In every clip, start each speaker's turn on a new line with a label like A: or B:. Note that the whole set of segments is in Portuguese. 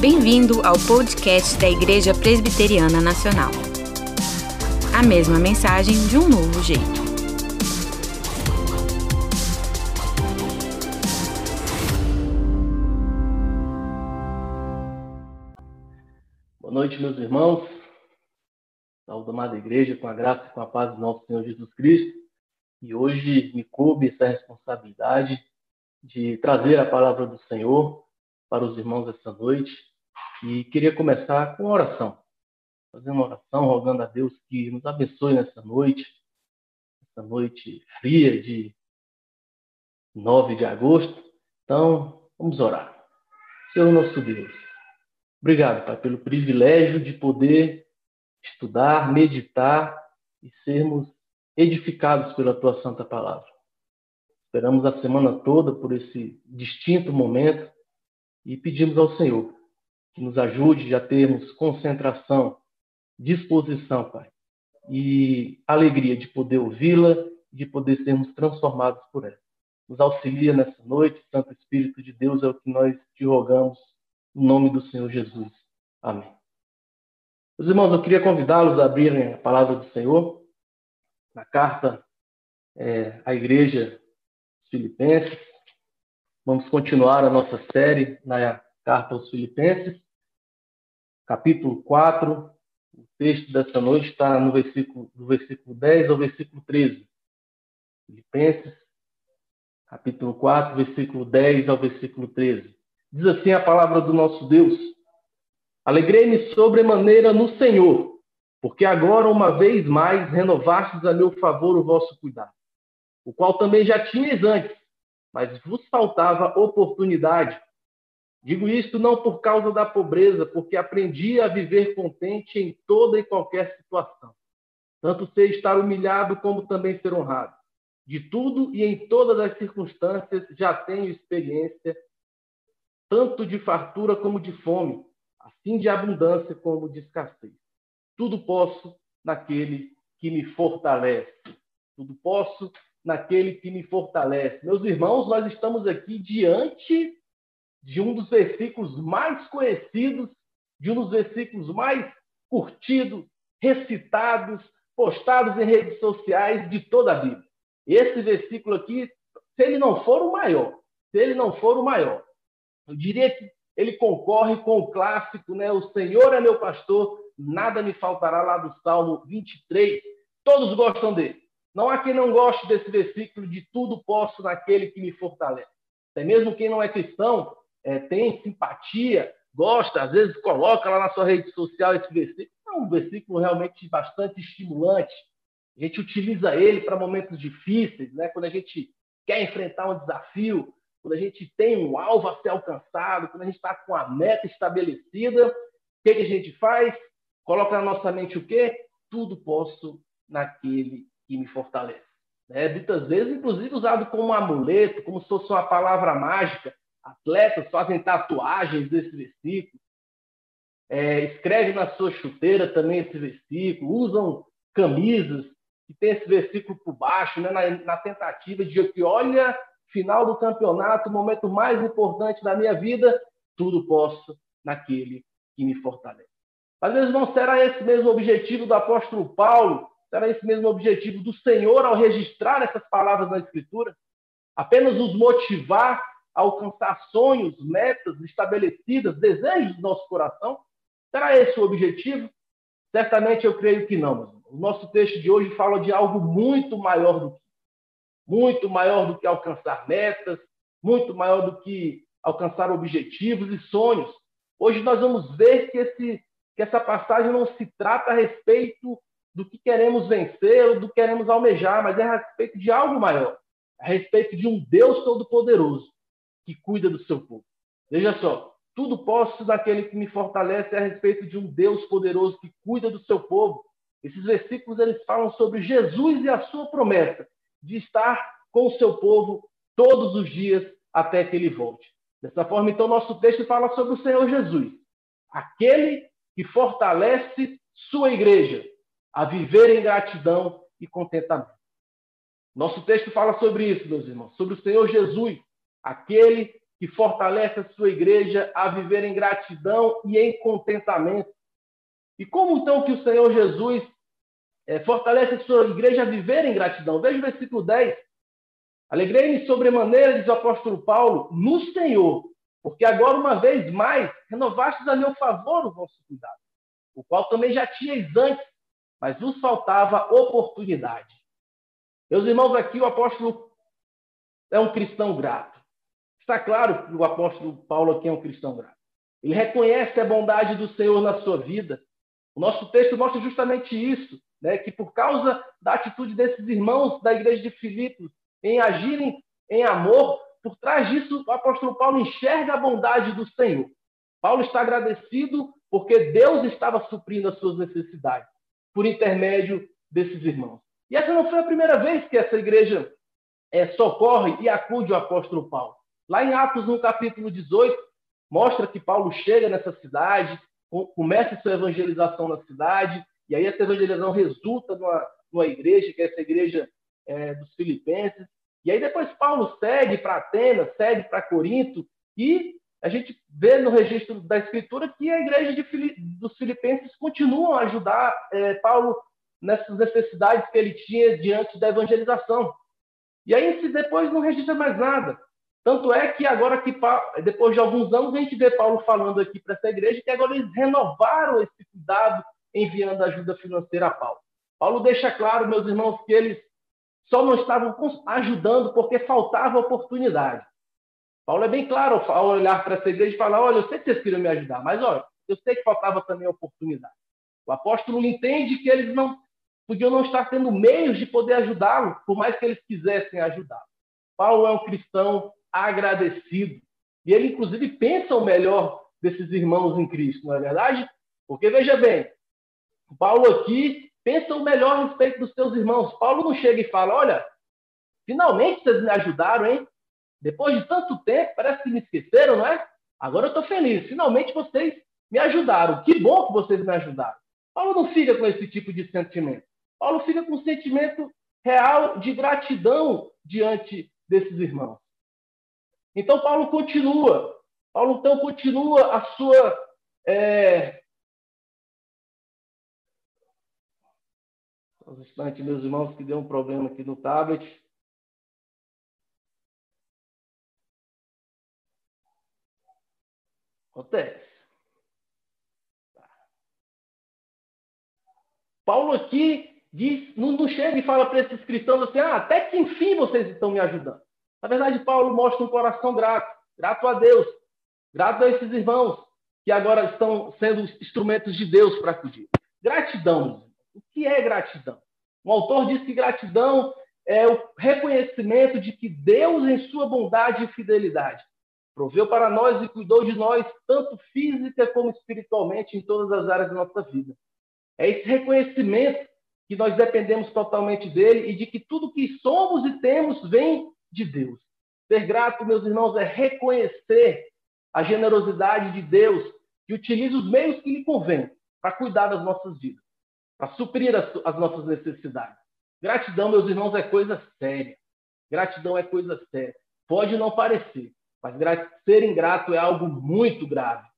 A: Bem-vindo ao podcast da Igreja Presbiteriana Nacional. A mesma mensagem de um novo jeito.
B: Boa noite, meus irmãos. Saúde, amada igreja, com a graça e com a paz do nosso Senhor Jesus Cristo. E hoje me coube essa responsabilidade de trazer a palavra do Senhor para os irmãos essa noite. E queria começar com oração. Fazer uma oração rogando a Deus que nos abençoe nessa noite, essa noite fria de 9 de agosto. Então, vamos orar. Senhor nosso Deus, obrigado, Pai, pelo privilégio de poder estudar, meditar e sermos edificados pela tua santa palavra. Esperamos a semana toda por esse distinto momento e pedimos ao Senhor que nos ajude a termos concentração, disposição, Pai, e alegria de poder ouvi-la, de poder sermos transformados por ela. Nos auxilia nessa noite, Santo Espírito de Deus, é o que nós te rogamos, em nome do Senhor Jesus. Amém. Meus irmãos, eu queria convidá-los a abrirem a palavra do Senhor na carta é, à igreja Filipenses. Vamos continuar a nossa série na carta aos Filipenses, capítulo 4. O texto dessa noite está no versículo, do versículo 10 ao versículo 13. Filipenses, capítulo 4, versículo 10 ao versículo 13. Diz assim a palavra do nosso Deus: Alegrei-me sobremaneira no Senhor, porque agora, uma vez mais, renovastes a meu favor o vosso cuidado, o qual também já tinhas antes, mas vos faltava oportunidade. Digo isto não por causa da pobreza, porque aprendi a viver contente em toda e qualquer situação. Tanto sei estar humilhado como também ser honrado. De tudo e em todas as circunstâncias já tenho experiência, tanto de fartura como de fome, assim de abundância como de escassez. Tudo posso naquele que me fortalece. Tudo posso naquele que me fortalece. Meus irmãos, nós estamos aqui diante de um dos versículos mais conhecidos, de um dos versículos mais curtidos, recitados, postados em redes sociais de toda a Bíblia. Esse versículo aqui, se ele não for o maior, se ele não for o maior, eu diria que ele concorre com o clássico, né? O Senhor é meu pastor, nada me faltará lá do Salmo 23. Todos gostam dele. Não há quem não goste desse versículo de tudo posso naquele que me fortalece. Até mesmo quem não é cristão é, tem simpatia, gosta, às vezes coloca lá na sua rede social esse versículo. É um versículo realmente bastante estimulante. A gente utiliza ele para momentos difíceis, né? quando a gente quer enfrentar um desafio, quando a gente tem um alvo a ser alcançado, quando a gente está com a meta estabelecida. O que, que a gente faz? Coloca na nossa mente o quê? Tudo posso naquele que me fortalece. É, muitas vezes, inclusive, usado como amuleto, como se fosse uma palavra mágica. Atletas fazem tatuagens desse versículo. É, escreve na sua chuteira também esse versículo. Usam camisas que tem esse versículo por baixo, né, na, na tentativa de que, olha, final do campeonato, momento mais importante da minha vida, tudo posso naquele que me fortalece. Às vezes não será esse mesmo objetivo do apóstolo Paulo Será esse mesmo objetivo do Senhor ao registrar essas palavras na Escritura? Apenas nos motivar alcançar sonhos, metas estabelecidas, desejos do nosso coração? Será esse o objetivo? Certamente eu creio que não. O nosso texto de hoje fala de algo muito maior do que muito maior do que alcançar metas, muito maior do que alcançar objetivos e sonhos. Hoje nós vamos ver que, esse, que essa passagem não se trata a respeito do que queremos vencer ou do que queremos almejar, mas é a respeito de algo maior, a respeito de um Deus todo-poderoso que cuida do seu povo. Veja só, tudo posso daquele que me fortalece a respeito de um Deus poderoso que cuida do seu povo. Esses versículos eles falam sobre Jesus e a sua promessa de estar com o seu povo todos os dias até que ele volte. Dessa forma, então, nosso texto fala sobre o Senhor Jesus, aquele que fortalece sua igreja, a viver em gratidão e contentamento. Nosso texto fala sobre isso, meus irmãos, sobre o Senhor Jesus, aquele que fortalece a sua igreja a viver em gratidão e em contentamento. E como então que o Senhor Jesus é, fortalece a sua igreja a viver em gratidão? Veja o versículo 10. Alegrei-me sobremaneira, diz o apóstolo Paulo, no Senhor, porque agora, uma vez mais, renovastes a meu favor o vosso cuidado, o qual também já tinhais antes, mas vos faltava oportunidade. Meus irmãos, aqui o apóstolo é um cristão grato. Está claro que o apóstolo Paulo aqui é um cristão grato. Ele reconhece a bondade do Senhor na sua vida. O nosso texto mostra justamente isso, né? que por causa da atitude desses irmãos da igreja de Filipos em agirem em amor, por trás disso o apóstolo Paulo enxerga a bondade do Senhor. Paulo está agradecido porque Deus estava suprindo as suas necessidades por intermédio desses irmãos. E essa não foi a primeira vez que essa igreja é, socorre e acude o apóstolo Paulo. Lá em Atos, no capítulo 18, mostra que Paulo chega nessa cidade, começa sua evangelização na cidade, e aí essa evangelização resulta numa, numa igreja, que é essa igreja é, dos filipenses. E aí depois Paulo segue para Atenas, segue para Corinto, e a gente vê no registro da Escritura que a igreja de, dos filipenses continua a ajudar é, Paulo nessas necessidades que ele tinha diante da evangelização. E aí depois não registra mais nada. Tanto é que agora que depois de alguns anos a gente vê Paulo falando aqui para essa igreja que agora eles renovaram esse cuidado enviando ajuda financeira a Paulo. Paulo deixa claro, meus irmãos, que eles só não estavam ajudando porque faltava oportunidade. Paulo é bem claro ao olhar para essa igreja e falar: olha, eu sei que vocês queriam me ajudar, mas olha, eu sei que faltava também oportunidade. O apóstolo entende que eles não podiam não estar tendo meios de poder ajudá-lo, por mais que eles quisessem ajudá-lo. Paulo é um cristão agradecido. E ele, inclusive, pensa o melhor desses irmãos em Cristo, não é verdade? Porque, veja bem, Paulo aqui pensa o melhor a respeito dos seus irmãos. Paulo não chega e fala: olha, finalmente vocês me ajudaram, hein? Depois de tanto tempo, parece que me esqueceram, não é? Agora eu estou feliz. Finalmente vocês me ajudaram. Que bom que vocês me ajudaram. Paulo não fica com esse tipo de sentimento. Paulo fica com um sentimento real de gratidão diante desses irmãos. Então, Paulo continua. Paulo, então, continua a sua. É... Um instante, meus irmãos, que deu um problema aqui no tablet. Acontece. Paulo aqui diz, não, não chega e fala para esses cristãos assim, ah, até que enfim vocês estão me ajudando. Na verdade, Paulo mostra um coração grato, grato a Deus, grato a esses irmãos que agora estão sendo instrumentos de Deus para acudir. Gratidão. O que é gratidão? Um autor diz que gratidão é o reconhecimento de que Deus, em sua bondade e fidelidade, proveu para nós e cuidou de nós, tanto física como espiritualmente, em todas as áreas da nossa vida. É esse reconhecimento que nós dependemos totalmente dele e de que tudo que somos e temos vem de Deus. Ser grato, meus irmãos, é reconhecer a generosidade de Deus que utiliza os meios que lhe convém para cuidar das nossas vidas, para suprir as, as nossas necessidades. Gratidão, meus irmãos, é coisa séria. Gratidão é coisa séria. Pode não parecer, mas ser ingrato é algo muito grave.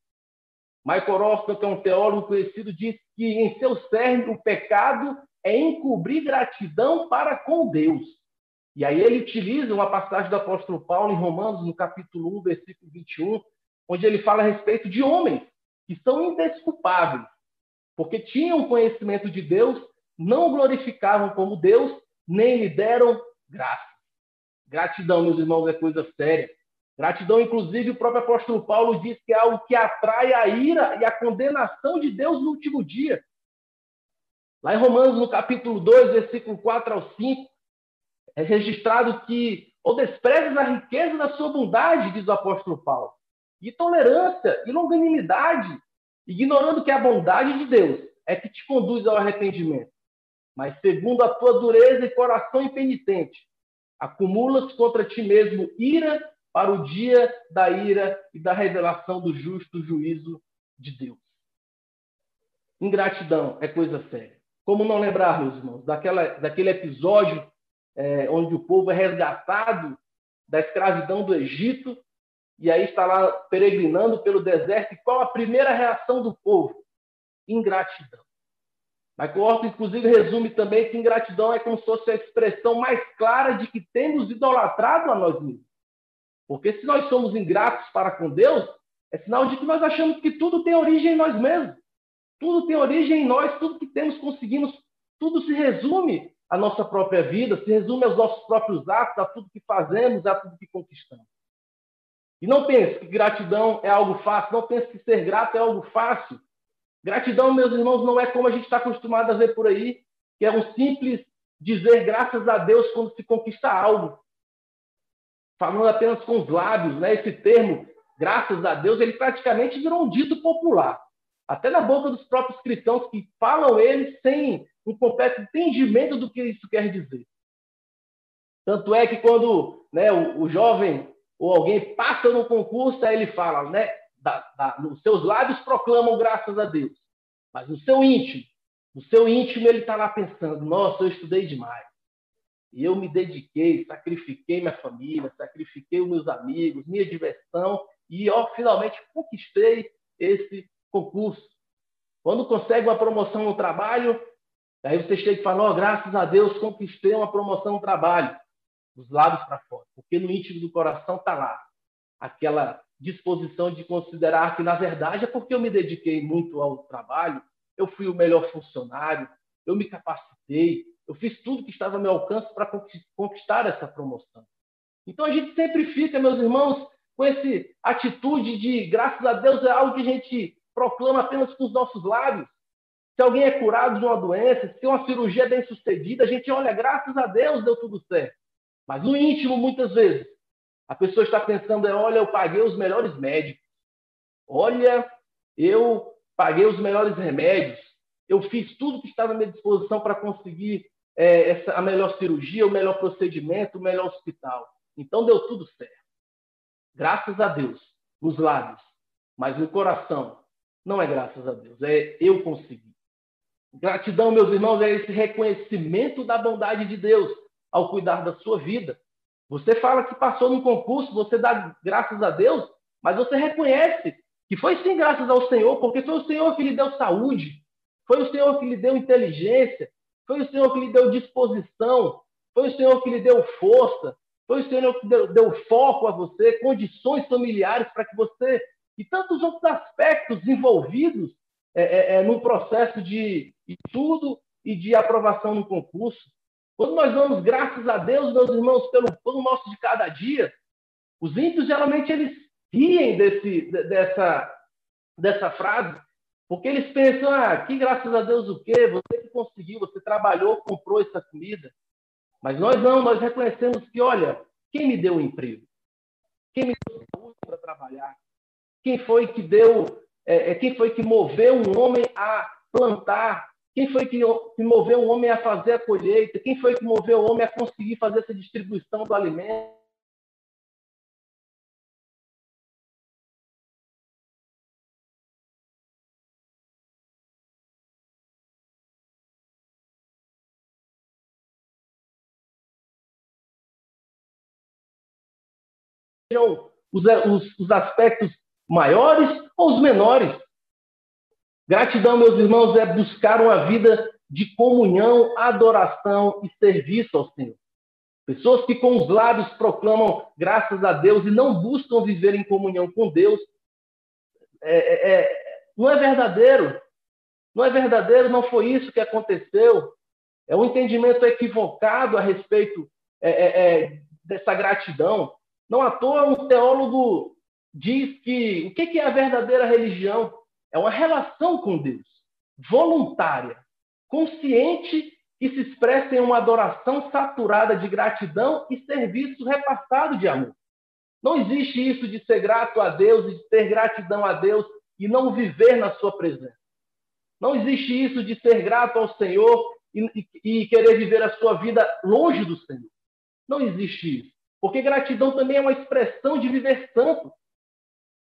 B: Michael Roscoe, que é um teólogo conhecido, diz que em seu cerne o pecado é encobrir gratidão para com Deus. E aí ele utiliza uma passagem do apóstolo Paulo em Romanos, no capítulo 1, versículo 21, onde ele fala a respeito de homens que são indesculpáveis, porque tinham conhecimento de Deus, não glorificavam como Deus, nem lhe deram graça. Gratidão, meus irmãos, é coisa séria. Gratidão, inclusive, o próprio apóstolo Paulo diz que é algo que atrai a ira e a condenação de Deus no último dia. Lá em Romanos, no capítulo 2, versículo 4 ao 5, é registrado que ou desprezes a riqueza da sua bondade, diz o apóstolo Paulo, e tolerância e longanimidade, ignorando que a bondade de Deus é que te conduz ao arrependimento. Mas segundo a tua dureza e coração impenitente, acumulas contra ti mesmo ira para o dia da ira e da revelação do justo juízo de Deus. Ingratidão é coisa séria. Como não lembrar, meus irmãos, daquela, daquele episódio é, onde o povo é resgatado da escravidão do Egito e aí está lá peregrinando pelo deserto. E qual a primeira reação do povo? Ingratidão. Horton, inclusive, resume também que ingratidão é como se fosse a expressão mais clara de que temos idolatrado a nós mesmos. Porque se nós somos ingratos para com Deus, é sinal de que nós achamos que tudo tem origem em nós mesmos. Tudo tem origem em nós, tudo que temos conseguimos, tudo se resume à nossa própria vida, se resume aos nossos próprios atos, a tudo que fazemos, a tudo que conquistamos. E não pense que gratidão é algo fácil, não pense que ser grato é algo fácil. Gratidão, meus irmãos, não é como a gente está acostumado a ver por aí, que é um simples dizer graças a Deus quando se conquista algo. Falando apenas com os lábios, né? Esse termo, graças a Deus, ele praticamente virou um dito popular. Até na boca dos próprios cristãos que falam eles sem um completo entendimento do que isso quer dizer. Tanto é que quando né, o, o jovem ou alguém passa no concurso, aí ele fala, né? Da, da, seus lábios proclamam graças a Deus, mas no seu íntimo, no seu íntimo ele está lá pensando: nossa, eu estudei demais. E eu me dediquei, sacrifiquei minha família, sacrifiquei os meus amigos, minha diversão, e ó, finalmente conquistei esse concurso. Quando consegue uma promoção no trabalho, aí você chega e fala: oh, graças a Deus conquistei uma promoção no trabalho dos lábios para fora, porque no íntimo do coração está lá aquela disposição de considerar que, na verdade, é porque eu me dediquei muito ao trabalho, eu fui o melhor funcionário, eu me capacitei, eu fiz tudo que estava ao meu alcance para conquistar essa promoção. Então a gente sempre fica, meus irmãos, com essa atitude de graças a Deus é algo que a gente proclama apenas com os nossos lábios. Se alguém é curado de uma doença, se uma cirurgia é bem sucedida, a gente olha, graças a Deus deu tudo certo. Mas no íntimo, muitas vezes, a pessoa está pensando: é, olha, eu paguei os melhores médicos. Olha, eu paguei os melhores remédios. Eu fiz tudo que estava à minha disposição para conseguir é, essa, a melhor cirurgia, o melhor procedimento, o melhor hospital. Então deu tudo certo. Graças a Deus, nos lábios, mas no coração, não é graças a Deus, é eu consegui. Gratidão, meus irmãos, é esse reconhecimento da bondade de Deus ao cuidar da sua vida. Você fala que passou num concurso, você dá graças a Deus, mas você reconhece que foi sim graças ao Senhor, porque foi o Senhor que lhe deu saúde, foi o Senhor que lhe deu inteligência, foi o Senhor que lhe deu disposição, foi o Senhor que lhe deu força, foi o Senhor que deu, deu foco a você, condições familiares para que você e tantos outros aspectos envolvidos é, é, é, no processo de estudo e de aprovação no concurso. Quando nós vamos, graças a Deus, meus irmãos, pelo pão nosso de cada dia, os ímpios geralmente eles riem desse, dessa, dessa frase, porque eles pensam, ah, que graças a Deus o quê? Você que conseguiu, você trabalhou, comprou essa comida. Mas nós não, nós reconhecemos que, olha, quem me deu um emprego? Quem me deu saúde para trabalhar? Quem foi que deu, é, é, quem foi que moveu um homem a plantar quem foi que, que moveu o homem a fazer a colheita? Quem foi que moveu o homem a conseguir fazer essa distribuição do alimento? Os, os, os aspectos maiores ou os menores? Gratidão, meus irmãos, é buscar uma vida de comunhão, adoração e serviço ao Senhor. Pessoas que com os lábios proclamam graças a Deus e não buscam viver em comunhão com Deus, é, é, é, não é verdadeiro. Não é verdadeiro, não foi isso que aconteceu. É um entendimento equivocado a respeito é, é, é dessa gratidão. Não à toa um teólogo diz que o que é a verdadeira religião? É uma relação com Deus, voluntária, consciente e se expressa em uma adoração saturada de gratidão e serviço repassado de amor. Não existe isso de ser grato a Deus e de ter gratidão a Deus e não viver na sua presença. Não existe isso de ser grato ao Senhor e, e, e querer viver a sua vida longe do Senhor. Não existe isso. Porque gratidão também é uma expressão de viver santo.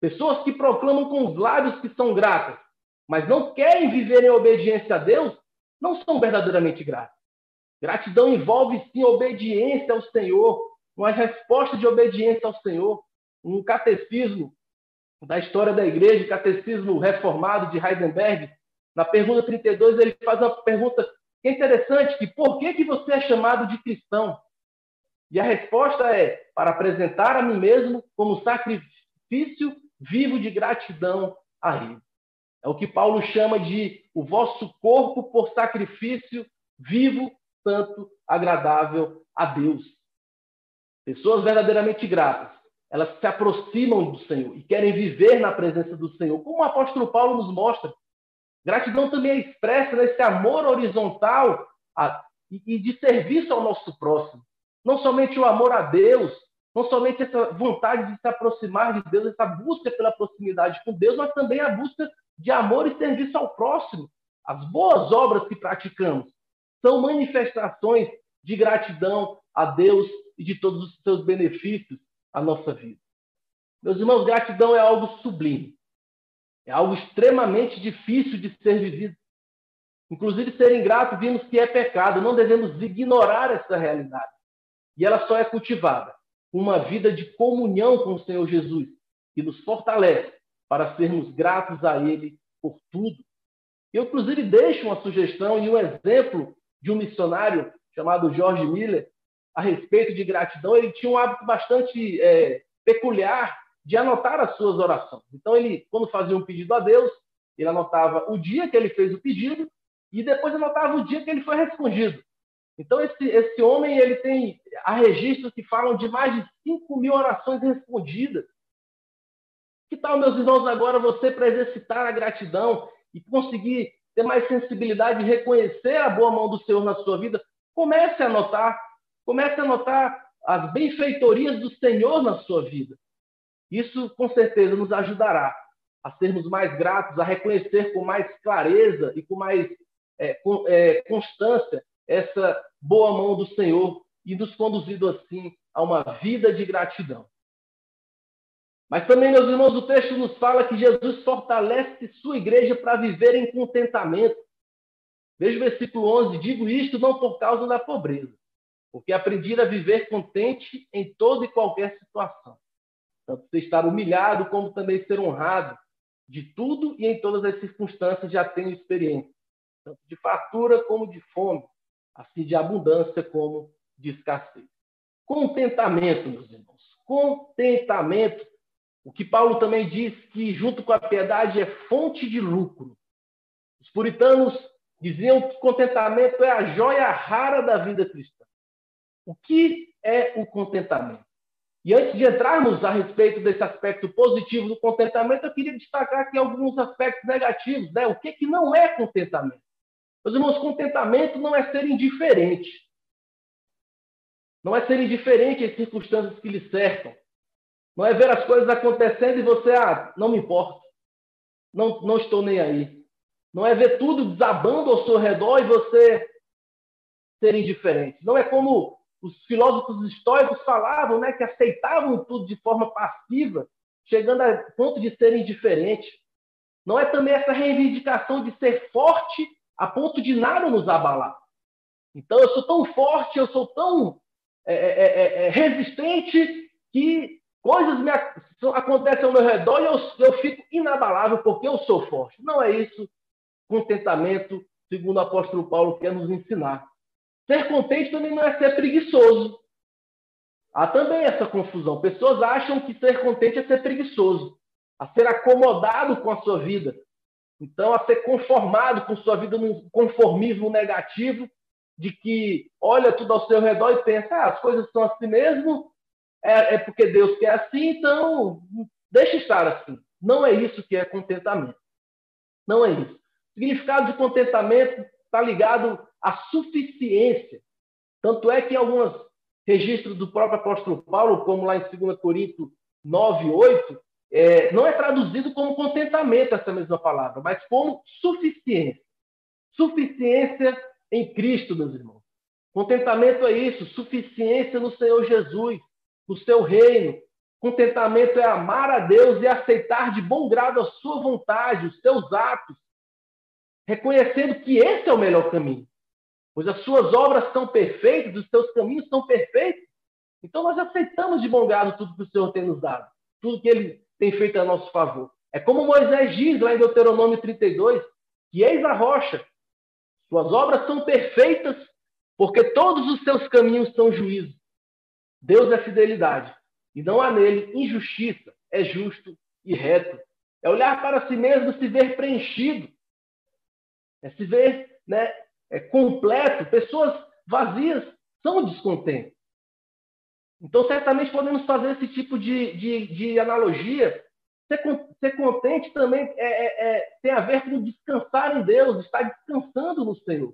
B: Pessoas que proclamam com os lábios que são gratas, mas não querem viver em obediência a Deus, não são verdadeiramente gratas. Gratidão envolve sim obediência ao Senhor, uma resposta de obediência ao Senhor. um catecismo da história da igreja, catecismo reformado de Heisenberg, na pergunta 32, ele faz uma pergunta é interessante, que por que, que você é chamado de cristão? E a resposta é para apresentar a mim mesmo como sacrifício vivo de gratidão a Ele. É o que Paulo chama de o vosso corpo por sacrifício vivo, santo, agradável a Deus. Pessoas verdadeiramente gratas, elas se aproximam do Senhor e querem viver na presença do Senhor, como o apóstolo Paulo nos mostra. Gratidão também é expressa nesse amor horizontal e de serviço ao nosso próximo. Não somente o amor a Deus, não somente essa vontade de se aproximar de Deus, essa busca pela proximidade com Deus, mas também a busca de amor e serviço ao próximo. As boas obras que praticamos são manifestações de gratidão a Deus e de todos os seus benefícios à nossa vida. Meus irmãos, gratidão é algo sublime. É algo extremamente difícil de ser vivido. Inclusive, ser ingrato, vimos que é pecado. Não devemos ignorar essa realidade. E ela só é cultivada uma vida de comunhão com o Senhor Jesus, que nos fortalece para sermos gratos a Ele por tudo. Eu, inclusive, deixo uma sugestão e um exemplo de um missionário chamado George Miller a respeito de gratidão. Ele tinha um hábito bastante é, peculiar de anotar as suas orações. Então, ele, quando fazia um pedido a Deus, ele anotava o dia que ele fez o pedido e depois anotava o dia que ele foi respondido. Então, esse, esse homem ele tem há registros que falam de mais de 5 mil orações respondidas. Que tal, meus irmãos, agora você para exercitar a gratidão e conseguir ter mais sensibilidade de reconhecer a boa mão do Senhor na sua vida? Comece a anotar, comece a anotar as benfeitorias do Senhor na sua vida. Isso, com certeza, nos ajudará a sermos mais gratos, a reconhecer com mais clareza e com mais é, com, é, constância essa boa mão do Senhor e nos conduzido assim a uma vida de gratidão. Mas também, meus irmãos, o texto nos fala que Jesus fortalece sua igreja para viver em contentamento. Veja o versículo 11: Digo isto não por causa da pobreza, porque aprendi a viver contente em toda e qualquer situação. Tanto estar humilhado, como também ser honrado. De tudo e em todas as circunstâncias já tenho experiência, tanto de fartura como de fome, assim de abundância como de escassez. Contentamento, meus irmãos. Contentamento. O que Paulo também diz que, junto com a piedade, é fonte de lucro. Os puritanos diziam que contentamento é a joia rara da vida cristã. O que é o contentamento? E antes de entrarmos a respeito desse aspecto positivo do contentamento, eu queria destacar aqui alguns aspectos negativos. Né? O que, que não é contentamento? Meus irmãos, contentamento não é ser indiferente. Não é ser indiferente às circunstâncias que lhe cercam. Não é ver as coisas acontecendo e você, ah, não me importa. Não, não estou nem aí. Não é ver tudo desabando ao seu redor e você ser indiferente. Não é como os filósofos estoicos falavam, né, que aceitavam tudo de forma passiva, chegando a ponto de ser indiferente. Não é também essa reivindicação de ser forte a ponto de nada nos abalar. Então, eu sou tão forte, eu sou tão é, é, é, é, é resistente que coisas me acontecem ao meu redor e eu, eu fico inabalável porque eu sou forte. Não é isso contentamento, segundo o apóstolo Paulo quer nos ensinar. Ser contente também não é ser preguiçoso. Há também essa confusão. Pessoas acham que ser contente é ser preguiçoso, a ser acomodado com a sua vida, então, a ser conformado com sua vida num conformismo negativo, de que olha tudo ao seu redor e pensa, ah, as coisas são assim mesmo, é, é porque Deus quer assim, então deixa estar assim. Não é isso que é contentamento. Não é isso. O significado de contentamento está ligado à suficiência. Tanto é que em alguns registros do próprio apóstolo Paulo, como lá em 2 Coríntios 9, 8, é, não é traduzido como contentamento essa mesma palavra, mas como suficiência. Suficiência em Cristo, meus irmãos. Contentamento é isso, suficiência no Senhor Jesus, no seu reino. Contentamento é amar a Deus e aceitar de bom grado a sua vontade, os seus atos, reconhecendo que esse é o melhor caminho. Pois as suas obras são perfeitas, os seus caminhos são perfeitos. Então nós aceitamos de bom grado tudo que o Senhor tem nos dado. tudo que ele tem feito a nosso favor. É como Moisés diz lá em Deuteronômio 32, que eis a rocha, suas obras são perfeitas, porque todos os seus caminhos são juízo. Deus é fidelidade, e não há nele injustiça, é justo e reto. É olhar para si mesmo, se ver preenchido, é se ver né, é, completo. Pessoas vazias são descontentes. Então, certamente podemos fazer esse tipo de, de, de analogia. Ser, ser, contente também é, é, é, tem a ver com descansar em Deus, estar descansando no Senhor.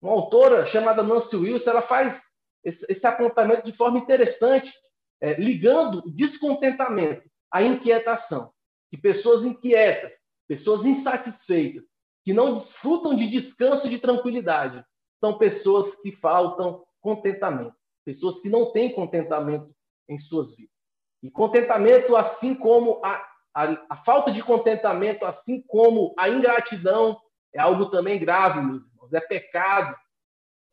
B: Uma autora chamada Nancy Wilson, ela faz esse, esse apontamento de forma interessante, é, ligando o descontentamento à inquietação. Que pessoas inquietas, pessoas insatisfeitas, que não desfrutam de descanso e de tranquilidade, são pessoas que faltam contentamento, pessoas que não têm contentamento em suas vidas. E contentamento, assim como a, a, a falta de contentamento, assim como a ingratidão, é algo também grave, meus irmãos, é pecado.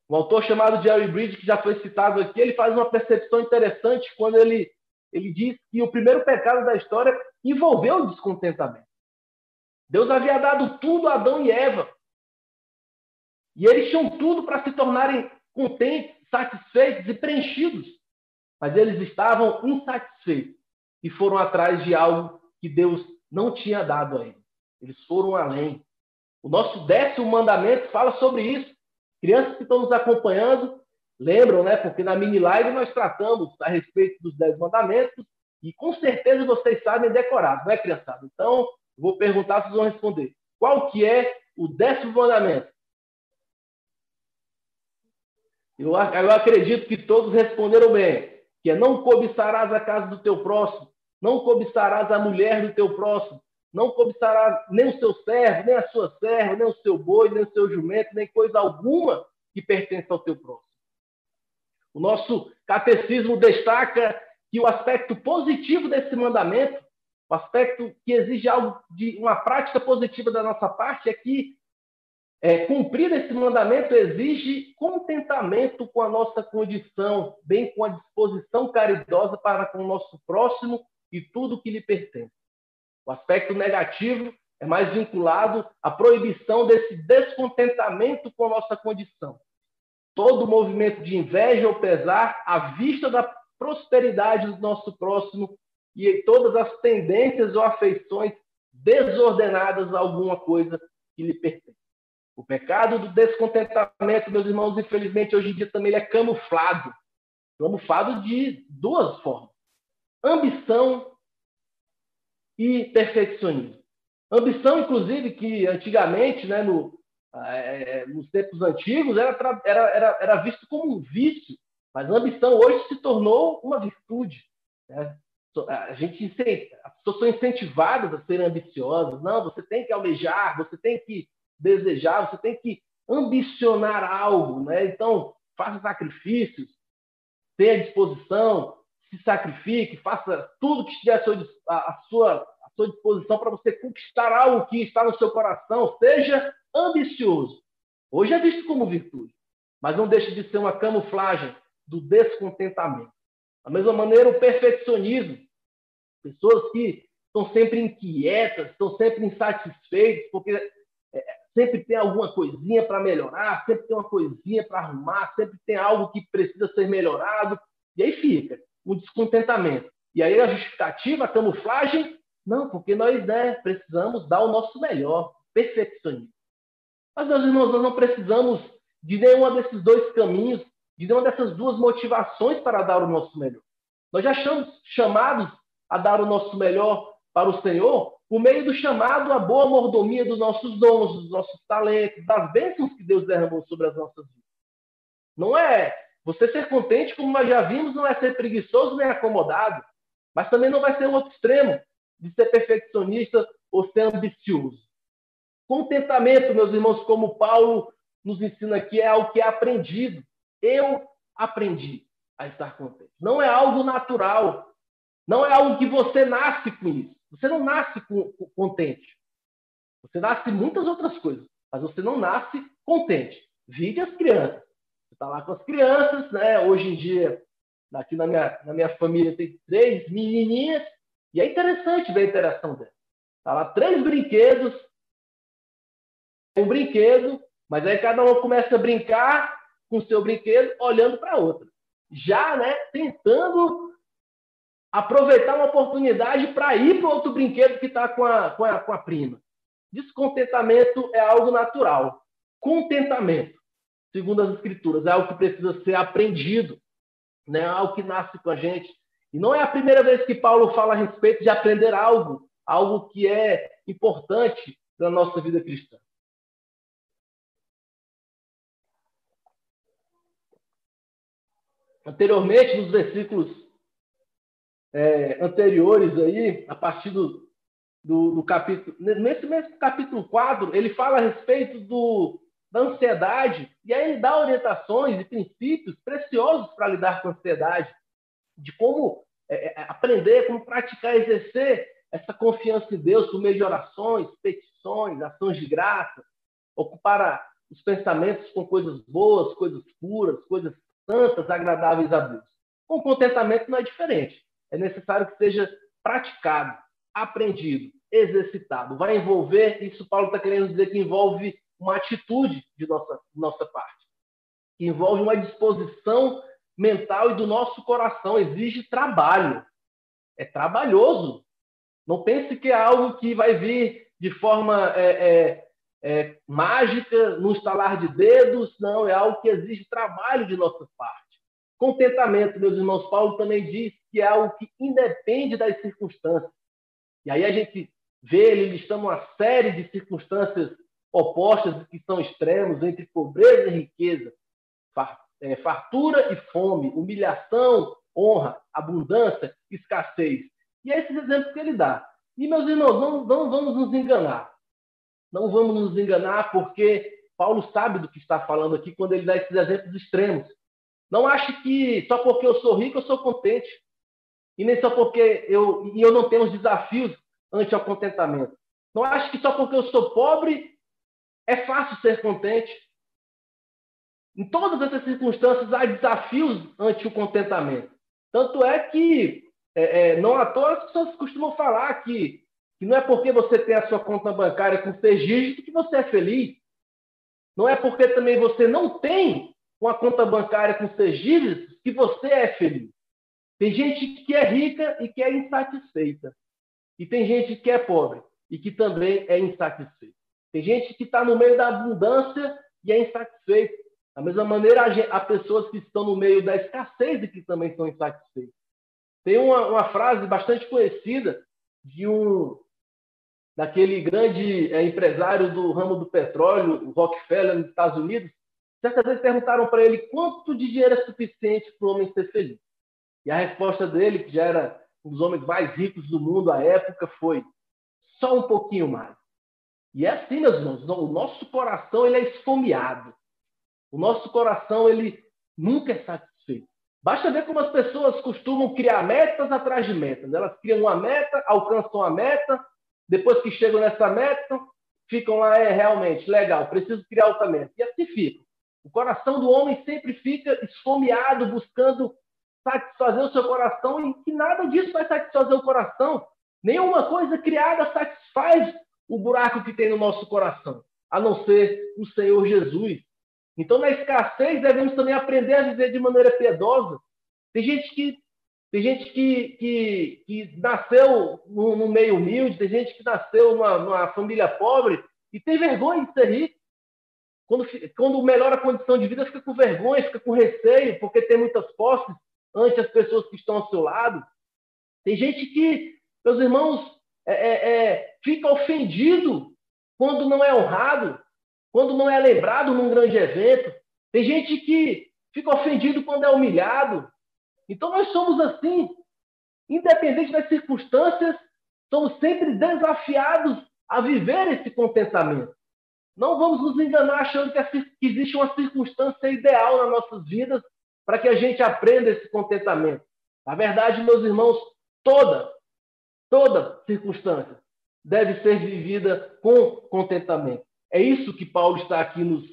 B: Um autor chamado Jerry Bridge, que já foi citado aqui, ele faz uma percepção interessante quando ele, ele diz que o primeiro pecado da história envolveu o descontentamento. Deus havia dado tudo a Adão e Eva. E eles tinham tudo para se tornarem contentes, satisfeitos e preenchidos. Mas eles estavam insatisfeitos e foram atrás de algo que Deus não tinha dado a eles. Eles foram além. O nosso décimo mandamento fala sobre isso. Crianças que estão nos acompanhando, lembram, né? Porque na mini live nós tratamos a respeito dos dez mandamentos e com certeza vocês sabem decorar, não é, criançada? Então, vou perguntar, vocês vão responder. Qual que é o décimo mandamento? Eu, eu acredito que todos responderam bem, que é não cobiçarás a casa do teu próximo, não cobiçarás a mulher do teu próximo, não cobiçarás nem o seu servo, nem a sua serva, nem o seu boi, nem o seu jumento, nem coisa alguma que pertence ao teu próximo. O nosso catecismo destaca que o aspecto positivo desse mandamento, o aspecto que exige algo de uma prática positiva da nossa parte, é que é, cumprir esse mandamento exige contentamento com a nossa condição, bem com a disposição caridosa para com o nosso próximo e tudo que lhe pertence. O aspecto negativo é mais vinculado à proibição desse descontentamento com a nossa condição. Todo movimento de inveja ou pesar à vista da prosperidade do nosso próximo e todas as tendências ou afeições desordenadas a alguma coisa que lhe pertence. O pecado do descontentamento, meus irmãos, infelizmente, hoje em dia também é camuflado. Camuflado de duas formas: ambição e perfeccionismo. Ambição, inclusive, que antigamente, né, no, é, nos tempos antigos, era, era, era, era visto como um vício, mas a ambição hoje se tornou uma virtude. Né? A gente as pessoas são incentivadas a serem ambiciosas. Não, você tem que almejar, você tem que desejar, você tem que ambicionar algo, né? Então, faça sacrifícios, tenha disposição, se sacrifique, faça tudo que estiver à sua, à sua, à sua disposição para você conquistar algo que está no seu coração. Seja ambicioso. Hoje é visto como virtude, mas não deixe de ser uma camuflagem do descontentamento. Da mesma maneira, o perfeccionismo. Pessoas que estão sempre inquietas, estão sempre insatisfeitas, porque sempre tem alguma coisinha para melhorar, sempre tem uma coisinha para arrumar, sempre tem algo que precisa ser melhorado, e aí fica o descontentamento. E aí a justificativa, a camuflagem, não, porque nós né, precisamos dar o nosso melhor, perfeccionismo. Mas, meus irmãos, nós não precisamos de nenhum desses dois caminhos, de nenhuma dessas duas motivações para dar o nosso melhor. Nós já somos chamados a dar o nosso melhor para o Senhor por meio do chamado à boa mordomia dos nossos dons, dos nossos talentos, das bênçãos que Deus derramou sobre as nossas vidas. Não é você ser contente, como nós já vimos, não é ser preguiçoso nem acomodado, mas também não vai ser o outro extremo de ser perfeccionista ou ser ambicioso. Contentamento, meus irmãos, como Paulo nos ensina aqui, é algo que é aprendido. Eu aprendi a estar contente. Não é algo natural. Não é algo que você nasce com isso. Você não nasce contente. Você nasce muitas outras coisas, mas você não nasce contente. Vive as crianças. Você está lá com as crianças, né? Hoje em dia, aqui na minha, na minha família tem três menininhas, E é interessante ver a interação dela. Tá lá três brinquedos, um brinquedo, mas aí cada um começa a brincar com o seu brinquedo, olhando para outra. Já, né, tentando aproveitar uma oportunidade para ir para outro brinquedo que está com a, com, a, com a prima. Descontentamento é algo natural. Contentamento, segundo as Escrituras, é algo que precisa ser aprendido, né? algo que nasce com a gente. E não é a primeira vez que Paulo fala a respeito de aprender algo, algo que é importante na nossa vida cristã. Anteriormente, nos versículos é, anteriores aí, a partir do, do, do, capítulo. Nesse mesmo capítulo 4, ele fala a respeito do, da ansiedade, e aí ele dá orientações e princípios preciosos para lidar com a ansiedade, de como é, é, aprender, como praticar, exercer essa confiança em Deus por meio de orações, petições, ações de graça, ocupar os pensamentos com coisas boas, coisas puras, coisas santas, agradáveis a Deus. Com contentamento não é diferente. É necessário que seja praticado, aprendido, exercitado. Vai envolver, isso Paulo está querendo dizer que envolve uma atitude de nossa, nossa parte, que envolve uma disposição mental e do nosso coração. Exige trabalho. É trabalhoso. Não pense que é algo que vai vir de forma é, é, é, mágica, no estalar de dedos. Não, é algo que exige trabalho de nossa parte. Contentamento, meus irmãos, Paulo também diz que é algo que independe das circunstâncias. E aí a gente vê ele listando uma série de circunstâncias opostas que são extremos entre pobreza e riqueza, é, fartura e fome, humilhação, honra, abundância, escassez. E é esses exemplos que ele dá. E, meus irmãos, não, não vamos nos enganar. Não vamos nos enganar, porque Paulo sabe do que está falando aqui quando ele dá esses exemplos extremos. Não ache que só porque eu sou rico eu sou contente. E nem só porque eu, e eu não tenho os desafios ante o contentamento. Não acho que só porque eu sou pobre é fácil ser contente. Em todas essas circunstâncias há desafios ante o contentamento. Tanto é que é, é, não à toa as pessoas costumam falar que, que não é porque você tem a sua conta bancária com seis dígitos que você é feliz. Não é porque também você não tem uma conta bancária com seis que você é feliz. Tem gente que é rica e que é insatisfeita. E tem gente que é pobre e que também é insatisfeita. Tem gente que está no meio da abundância e é insatisfeita. Da mesma maneira, há pessoas que estão no meio da escassez e que também são insatisfeitas. Tem uma, uma frase bastante conhecida de um daquele grande é, empresário do ramo do petróleo, Rockefeller, nos Estados Unidos. Certa vez perguntaram para ele quanto de dinheiro é suficiente para o homem ser feliz. E a resposta dele, que já era um dos homens mais ricos do mundo à época, foi só um pouquinho mais. E é assim, meus irmãos, o nosso coração ele é esfomeado. O nosso coração ele nunca é satisfeito. Basta ver como as pessoas costumam criar metas atrás de metas. Elas criam uma meta, alcançam a meta, depois que chegam nessa meta, ficam lá, é realmente legal, preciso criar outra meta. E assim fica. O coração do homem sempre fica esfomeado, buscando satisfazer o seu coração e que nada disso vai satisfazer o coração. Nenhuma coisa criada satisfaz o buraco que tem no nosso coração, a não ser o Senhor Jesus. Então, na escassez, devemos também aprender a viver de maneira piedosa. Tem gente que tem gente que, que, que nasceu no, meio humilde, tem gente que nasceu numa, numa família pobre e tem vergonha de ser rico. Quando, quando melhora a condição de vida, fica com vergonha, fica com receio, porque tem muitas posses ante as pessoas que estão ao seu lado. Tem gente que, meus irmãos, é, é, é, fica ofendido quando não é honrado, quando não é lembrado num grande evento. Tem gente que fica ofendido quando é humilhado. Então nós somos assim, independente das circunstâncias, somos sempre desafiados a viver esse contentamento. Não vamos nos enganar achando que existe uma circunstância ideal nas nossas vidas para que a gente aprenda esse contentamento. Na verdade, meus irmãos, toda, toda circunstância deve ser vivida com contentamento. É isso que Paulo está aqui nos,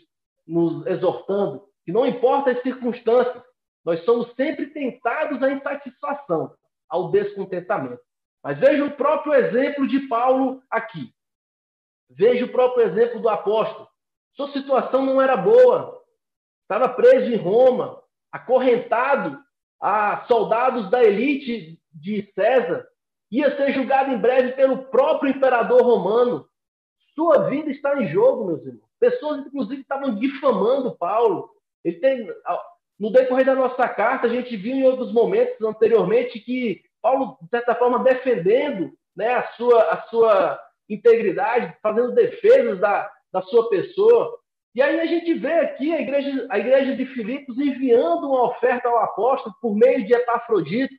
B: nos exortando, que não importa as circunstâncias, nós somos sempre tentados à insatisfação, ao descontentamento. Mas veja o próprio exemplo de Paulo aqui. Veja o próprio exemplo do apóstolo. Sua situação não era boa. Estava preso em Roma, acorrentado a soldados da elite de César. Ia ser julgado em breve pelo próprio imperador romano. Sua vida está em jogo, meus irmãos. Pessoas, inclusive, estavam difamando Paulo. Ele tem, no decorrer da nossa carta, a gente viu em outros momentos anteriormente que Paulo, de certa forma, defendendo né, a, sua, a sua integridade, fazendo defesas da, da sua pessoa. E aí a gente vê aqui a igreja, a igreja de Filipos enviando uma oferta ao apóstolo por meio de Epafrodito.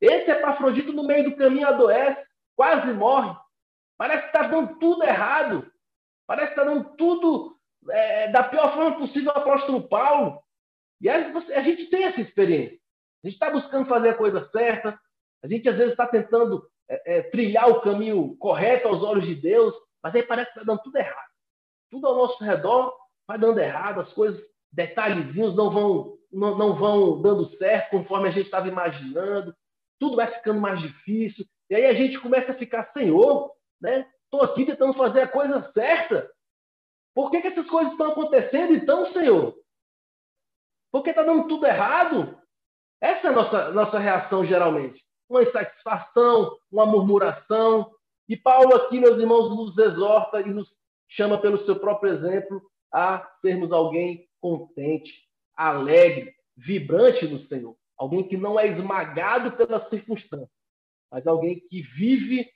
B: Esse Epafrodito, no meio do caminho, adoece, quase morre. Parece que está dando tudo errado. Parece que está dando tudo é, da pior forma possível ao apóstolo Paulo. E aí a gente tem essa experiência. A gente está buscando fazer a coisa certa. A gente, às vezes, está tentando é, é, trilhar o caminho correto aos olhos de Deus. Mas aí parece que está dando tudo errado. Tudo ao nosso redor vai dando errado. As coisas, detalhezinhos não vão, não, não vão dando certo conforme a gente estava imaginando. Tudo vai ficando mais difícil. E aí a gente começa a ficar, Senhor, né? Estou aqui tentando fazer a coisa certa. Por que, que essas coisas estão acontecendo então, Senhor? Porque está dando tudo errado? Essa é a nossa, nossa reação geralmente. Uma insatisfação, uma murmuração. E Paulo aqui, meus irmãos, nos exorta e nos chama pelo seu próprio exemplo a sermos alguém contente, alegre, vibrante no Senhor. Alguém que não é esmagado pelas circunstâncias, mas alguém que vive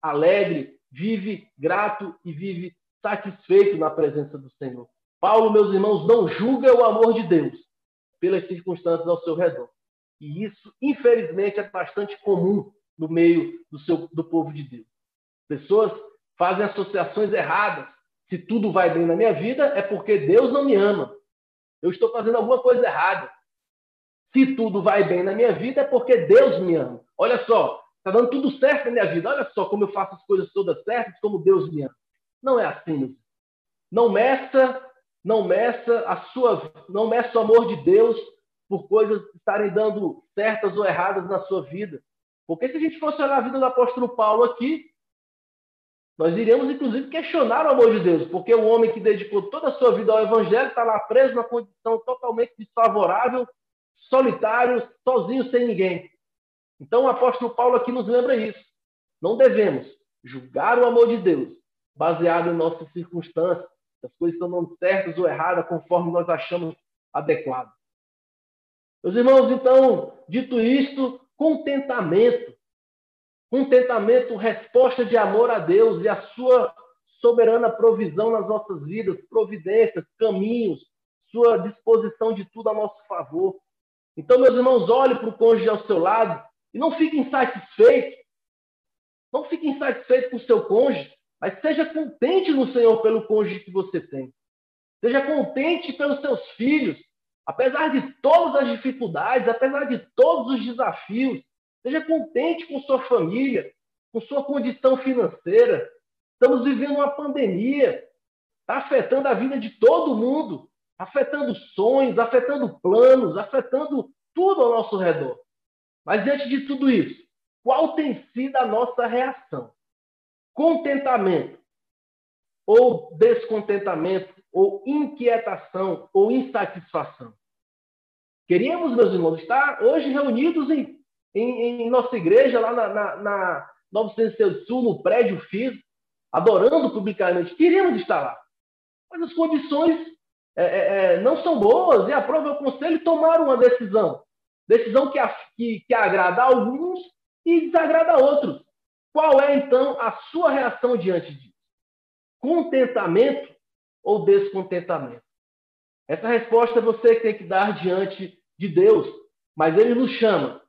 B: alegre, vive grato e vive satisfeito na presença do Senhor. Paulo, meus irmãos, não julga o amor de Deus pelas circunstâncias ao seu redor. E isso, infelizmente, é bastante comum no meio do, seu, do povo de Deus. Pessoas fazem associações erradas. Se tudo vai bem na minha vida, é porque Deus não me ama. Eu estou fazendo alguma coisa errada. Se tudo vai bem na minha vida, é porque Deus me ama. Olha só, Está dando tudo certo na minha vida. Olha só como eu faço as coisas todas certas, como Deus me ama. Não é assim. Não meça, não meça a sua, não meça o amor de Deus por coisas estarem dando certas ou erradas na sua vida. Porque se a gente fosse olhar a vida do apóstolo Paulo aqui, nós iríamos, inclusive, questionar o amor de Deus, porque o homem que dedicou toda a sua vida ao Evangelho está lá preso numa condição totalmente desfavorável, solitário, sozinho, sem ninguém. Então, o apóstolo Paulo aqui nos lembra isso. Não devemos julgar o amor de Deus baseado em nossas circunstâncias, as coisas estão dando certas ou erradas conforme nós achamos adequado. Meus irmãos, então, dito isto, contentamento. Contentamento, resposta de amor a Deus e a sua soberana provisão nas nossas vidas, providências, caminhos, sua disposição de tudo a nosso favor. Então, meus irmãos, olhe para o cônjuge ao seu lado e não fique insatisfeito. Não fique insatisfeito com o seu cônjuge, mas seja contente no Senhor pelo cônjuge que você tem. Seja contente pelos seus filhos, apesar de todas as dificuldades, apesar de todos os desafios. Seja contente com sua família, com sua condição financeira. Estamos vivendo uma pandemia, está afetando a vida de todo mundo, afetando sonhos, afetando planos, afetando tudo ao nosso redor. Mas diante de tudo isso, qual tem sido a nossa reação? Contentamento ou descontentamento ou inquietação ou insatisfação? Queríamos, meus irmãos, estar hoje reunidos em, em, em nossa igreja, lá na, na, na 900 Sul, no prédio físico, adorando publicamente. Queríamos estar lá. Mas as condições é, é, é não são boas e aprova o conselho tomar uma decisão. Decisão que, que, que agrada a alguns e desagrada a outros. Qual é, então, a sua reação diante disso? Contentamento ou descontentamento? Essa resposta é você tem que dar diante de Deus, mas Ele nos chama.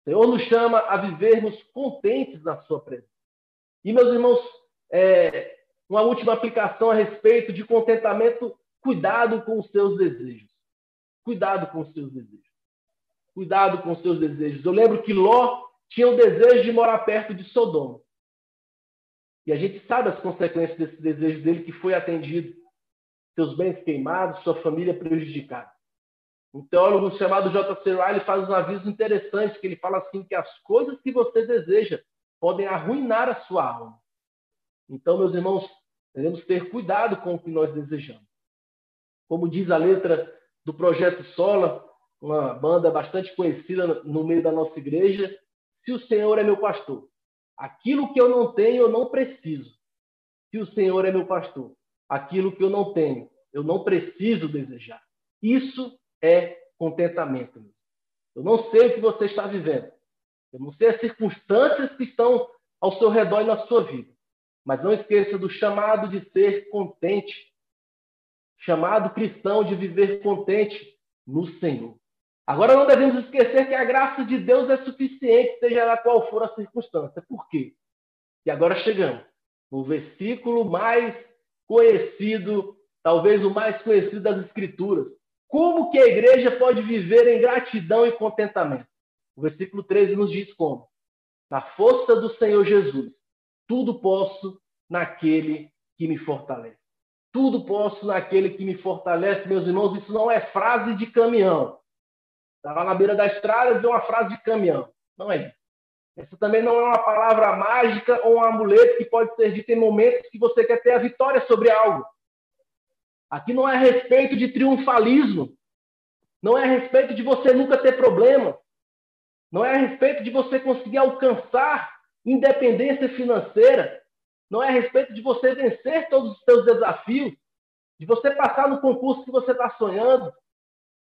B: O Senhor nos chama a vivermos contentes na Sua presença. E, meus irmãos, é, uma última aplicação a respeito de contentamento: cuidado com os seus desejos. Cuidado com os seus desejos. Cuidado com os seus desejos. Eu lembro que Ló tinha o desejo de morar perto de Sodoma. E a gente sabe as consequências desse desejo dele que foi atendido. Seus bens queimados, sua família prejudicada. Um teólogo chamado J.C. Riley faz um aviso interessante, que ele fala assim que as coisas que você deseja podem arruinar a sua alma. Então, meus irmãos, devemos ter cuidado com o que nós desejamos. Como diz a letra do Projeto Sola, uma banda bastante conhecida no meio da nossa igreja, se o Senhor é meu pastor, aquilo que eu não tenho, eu não preciso. Se o Senhor é meu pastor, aquilo que eu não tenho, eu não preciso desejar. Isso é contentamento. Eu não sei o que você está vivendo. Eu não sei as circunstâncias que estão ao seu redor e na sua vida. Mas não esqueça do chamado de ser contente. Chamado cristão de viver contente no Senhor. Agora não devemos esquecer que a graça de Deus é suficiente, seja lá qual for a circunstância. Por quê? E agora chegamos no versículo mais conhecido, talvez o mais conhecido das Escrituras. Como que a igreja pode viver em gratidão e contentamento? O versículo 13 nos diz como: Na força do Senhor Jesus, tudo posso naquele que me fortalece. Tudo posso naquele que me fortalece, meus irmãos. Isso não é frase de caminhão. Estava na beira da estrada e uma frase de caminhão. Não é isso. Essa também não é uma palavra mágica ou um amuleto que pode ser dito em momentos que você quer ter a vitória sobre algo. Aqui não é a respeito de triunfalismo. Não é a respeito de você nunca ter problema. Não é a respeito de você conseguir alcançar independência financeira. Não é a respeito de você vencer todos os seus desafios. De você passar no concurso que você está sonhando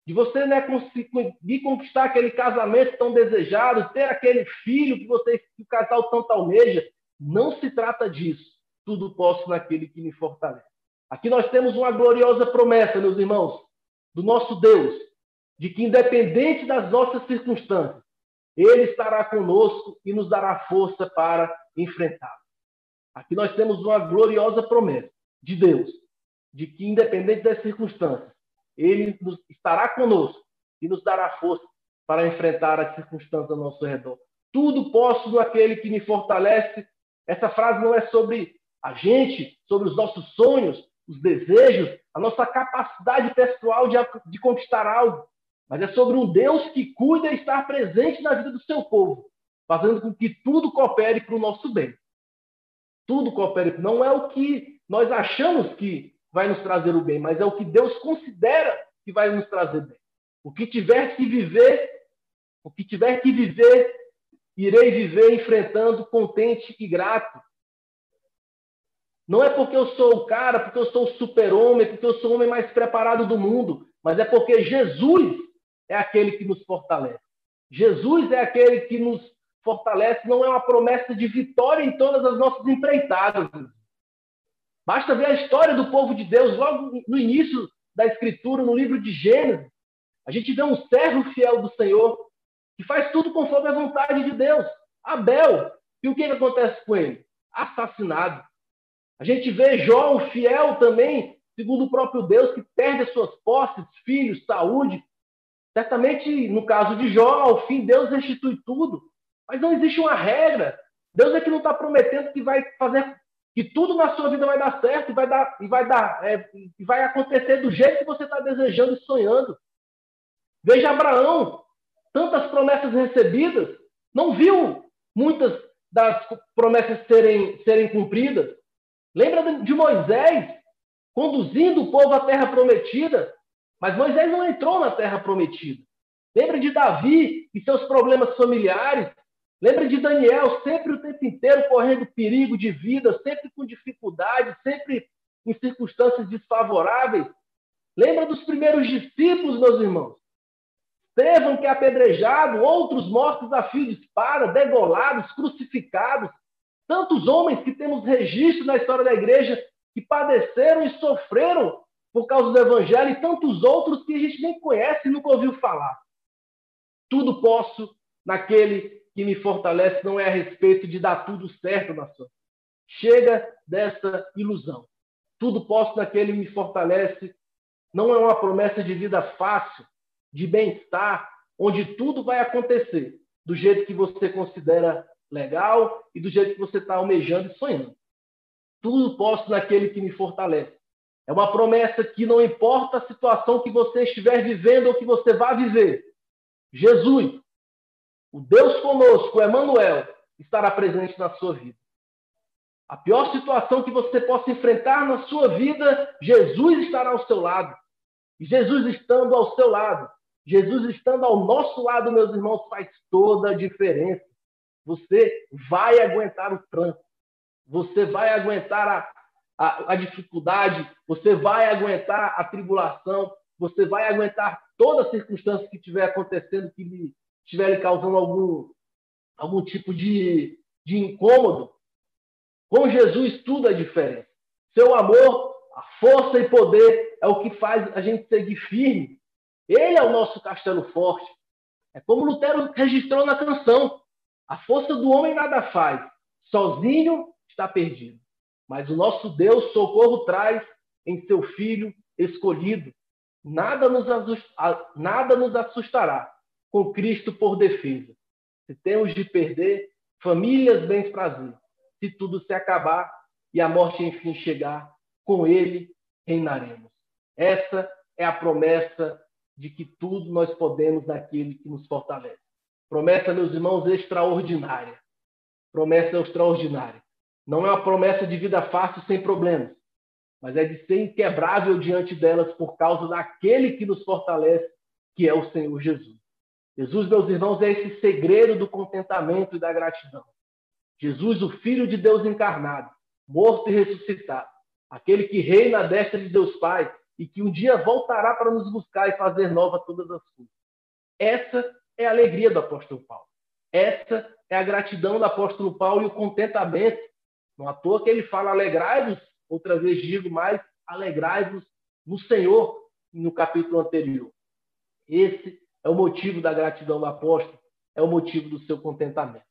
B: de você né, conseguir conquistar aquele casamento tão desejado, ter aquele filho que você que o casal tanto almeja. Não se trata disso. Tudo posso naquele que me fortalece. Aqui nós temos uma gloriosa promessa, meus irmãos, do nosso Deus, de que independente das nossas circunstâncias, Ele estará conosco e nos dará força para enfrentar. Aqui nós temos uma gloriosa promessa de Deus, de que independente das circunstâncias, ele estará conosco e nos dará força para enfrentar as circunstâncias ao nosso redor. Tudo posso naquele que me fortalece. Essa frase não é sobre a gente, sobre os nossos sonhos, os desejos, a nossa capacidade pessoal de, de conquistar algo, mas é sobre um Deus que cuida e está presente na vida do seu povo, fazendo com que tudo coopere para o nosso bem. Tudo coopere. Não é o que nós achamos que vai nos trazer o bem, mas é o que Deus considera que vai nos trazer bem. O que tiver que viver, o que tiver que viver, irei viver enfrentando contente e grato. Não é porque eu sou o cara, porque eu sou o super-homem, porque eu sou o homem mais preparado do mundo, mas é porque Jesus é aquele que nos fortalece. Jesus é aquele que nos fortalece, não é uma promessa de vitória em todas as nossas empreitadas. Basta ver a história do povo de Deus logo no início da Escritura, no livro de Gênesis. A gente vê um servo fiel do Senhor que faz tudo conforme a vontade de Deus. Abel. E o que, que acontece com ele? Assassinado. A gente vê Jó, o fiel também, segundo o próprio Deus, que perde as suas posses, filhos, saúde. Certamente, no caso de Jó, ao fim, Deus restitui tudo. Mas não existe uma regra. Deus é que não está prometendo que vai fazer que tudo na sua vida vai dar certo e vai dar e vai dar é, e vai acontecer do jeito que você está desejando e sonhando. Veja Abraão, tantas promessas recebidas, não viu muitas das promessas serem serem cumpridas. Lembra de Moisés conduzindo o povo à terra prometida, mas Moisés não entrou na terra prometida. Lembra de Davi e seus problemas familiares, Lembra de Daniel, sempre o tempo inteiro correndo perigo de vida, sempre com dificuldade, sempre em circunstâncias desfavoráveis. Lembra dos primeiros discípulos, meus irmãos? Estevão, que é apedrejado, outros mortos a fio de espada, degolados, crucificados. Tantos homens que temos registro na história da igreja que padeceram e sofreram por causa do evangelho, e tantos outros que a gente nem conhece e nunca ouviu falar. Tudo posso naquele que me fortalece não é a respeito de dar tudo certo na sua. Chega dessa ilusão. Tudo posso naquele que me fortalece. Não é uma promessa de vida fácil, de bem-estar, onde tudo vai acontecer do jeito que você considera legal e do jeito que você está almejando e sonhando. Tudo posso naquele que me fortalece. É uma promessa que não importa a situação que você estiver vivendo ou que você vá viver, Jesus, o Deus conosco, Emmanuel, estará presente na sua vida. A pior situação que você possa enfrentar na sua vida, Jesus estará ao seu lado. E Jesus estando ao seu lado, Jesus estando ao nosso lado, meus irmãos, faz toda a diferença. Você vai aguentar o trânsito, você vai aguentar a, a, a dificuldade, você vai aguentar a tribulação, você vai aguentar toda a circunstância que estiver acontecendo, que lhe estiver lhe causando algum, algum tipo de, de incômodo. Com Jesus, tudo é diferente. Seu amor, a força e poder é o que faz a gente seguir firme. Ele é o nosso castelo forte. É como Lutero registrou na canção: a força do homem nada faz, sozinho está perdido. Mas o nosso Deus socorro traz em seu Filho escolhido. Nada nos, nada nos assustará com Cristo por defesa. Se temos de perder famílias, bens, prazer, se tudo se acabar e a morte enfim chegar, com Ele reinaremos. Essa é a promessa de que tudo nós podemos naquele que nos fortalece. Promessa, meus irmãos, extraordinária. Promessa extraordinária. Não é uma promessa de vida fácil sem problemas, mas é de ser inquebrável diante delas por causa daquele que nos fortalece, que é o Senhor Jesus. Jesus, meus irmãos, é esse segredo do contentamento e da gratidão. Jesus, o Filho de Deus encarnado, morto e ressuscitado, aquele que reina à destra de Deus Pai e que um dia voltará para nos buscar e fazer nova todas as coisas. Essa é a alegria do apóstolo Paulo. Essa é a gratidão do apóstolo Paulo e o contentamento não à toa que ele fala alegrai-vos, outra vez digo mais, alegrai-vos no Senhor, no capítulo anterior. Esse é o motivo da gratidão do apóstolo, é o motivo do seu contentamento.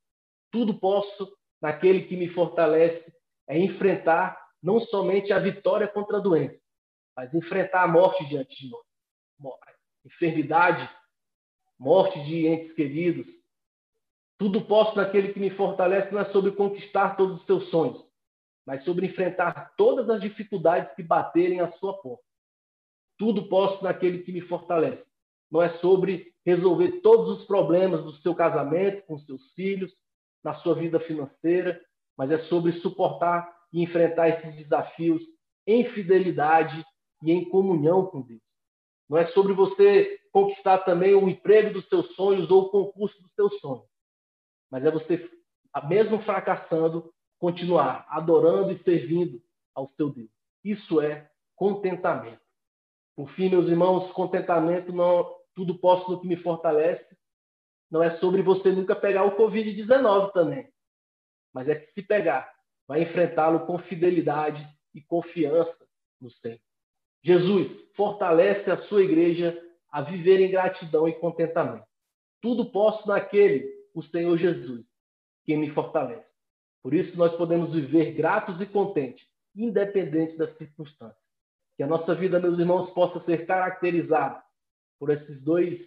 B: Tudo posso naquele que me fortalece é enfrentar não somente a vitória contra a doença, mas enfrentar a morte diante de nós. Enfermidade, morte de entes queridos, tudo posso naquele que me fortalece não é sobre conquistar todos os seus sonhos, mas sobre enfrentar todas as dificuldades que baterem à sua porta. Tudo posso naquele que me fortalece. Não é sobre resolver todos os problemas do seu casamento, com seus filhos, na sua vida financeira, mas é sobre suportar e enfrentar esses desafios em fidelidade e em comunhão com Deus. Não é sobre você conquistar também o emprego dos seus sonhos ou o concurso dos seus sonhos, mas é você, mesmo fracassando, continuar adorando e servindo ao seu Deus. Isso é contentamento. Por fim, meus irmãos, contentamento não tudo posso no que me fortalece. Não é sobre você nunca pegar o Covid-19 também. Mas é que se pegar, vai enfrentá-lo com fidelidade e confiança no Senhor. Jesus fortalece a sua igreja a viver em gratidão e contentamento. Tudo posso naquele o Senhor Jesus, que me fortalece. Por isso, nós podemos viver gratos e contentes, independente das circunstâncias. Que a nossa vida, meus irmãos, possa ser caracterizada por esses dois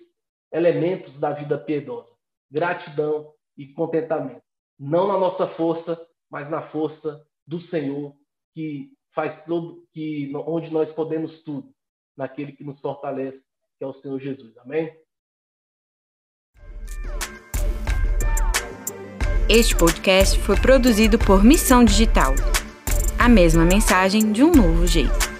B: elementos da vida piedosa: gratidão e contentamento. Não na nossa força, mas na força do Senhor, que faz tudo, que onde nós podemos tudo, naquele que nos fortalece, que é o Senhor Jesus. Amém?
A: Este podcast foi produzido por Missão Digital. A mesma mensagem de um novo jeito.